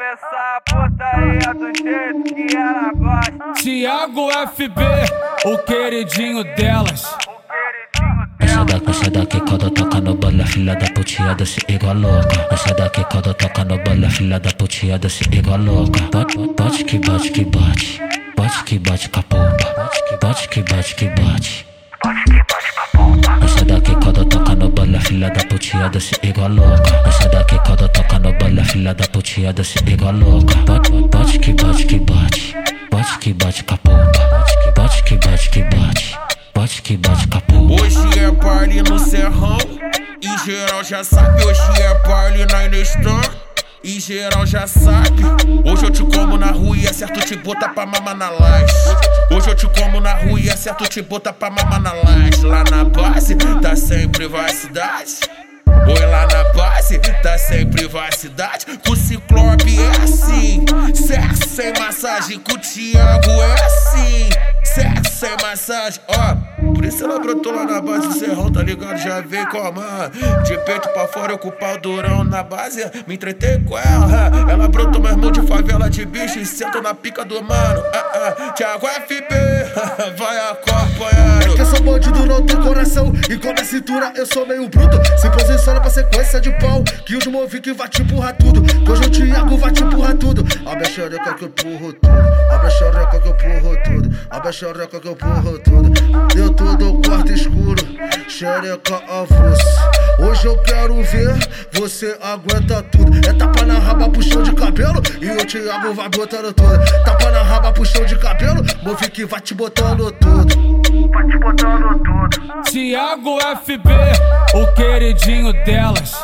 essa putaria do jeito que ela gosta. Tiago FB, o queridinho delas. Essa daqui, essa daqui quando toca no bala, filha da putinha desce igual louca. Essa daqui quando toca no bala, filha da putinha desce igual louca. Bate, bate que bate que bate, bate que bate com a pomba. Bate que bate que bate. Essa filha da putinha desce igual louca. Essa daqui quando toca no bala, filha da putinha desce igual louca. Bate, bate que bate que bate, bate que bate com a. Bate que bate que bate, bate que bate com a pomba. Hoje é party no serrão E geral já sabe Hoje é party na Inestan E geral já sabe Hoje eu te como na rua e acerto te bota pra mamar na laje Hoje eu te como na rua e acerto te bota pra mamar na laje Lá na base tá sem privacidade Oi lá na base, tá sem privacidade. Com o Ciclope é assim. Sexo sem massagem, com o Thiago é assim. Sexo sem massagem, ó. Por isso ela brotou lá na base do serrão, tá ligado? Já veio com a mão. De peito pra fora, eu com o pau durão na base. Me entretei com ela. Ela brotou meu irmão de favela de bicho e senta na pica do mano. Ah, ah. Thiago FB, vai acompanhando. É que eu sou bandido, não tenho coração. E com a cintura eu sou meio bruto. Se posiciona pra sequência de pau. Que os movi que vai te empurrar tudo. Hoje o Thiago vai te empurrar tudo. A minha xereca que eu empurro tudo. A minha xereca que eu empurro tudo. A minha xereca que eu empurro tudo. Xereca avulsa. Hoje eu quero ver você aguenta tudo. É tapa na raba, puxão de cabelo. E o Thiago vai botando tudo. Tapa na raba, puxão de cabelo. Movi que vai te botando tudo. Vai te botando tudo. Tiago FB, o queridinho delas.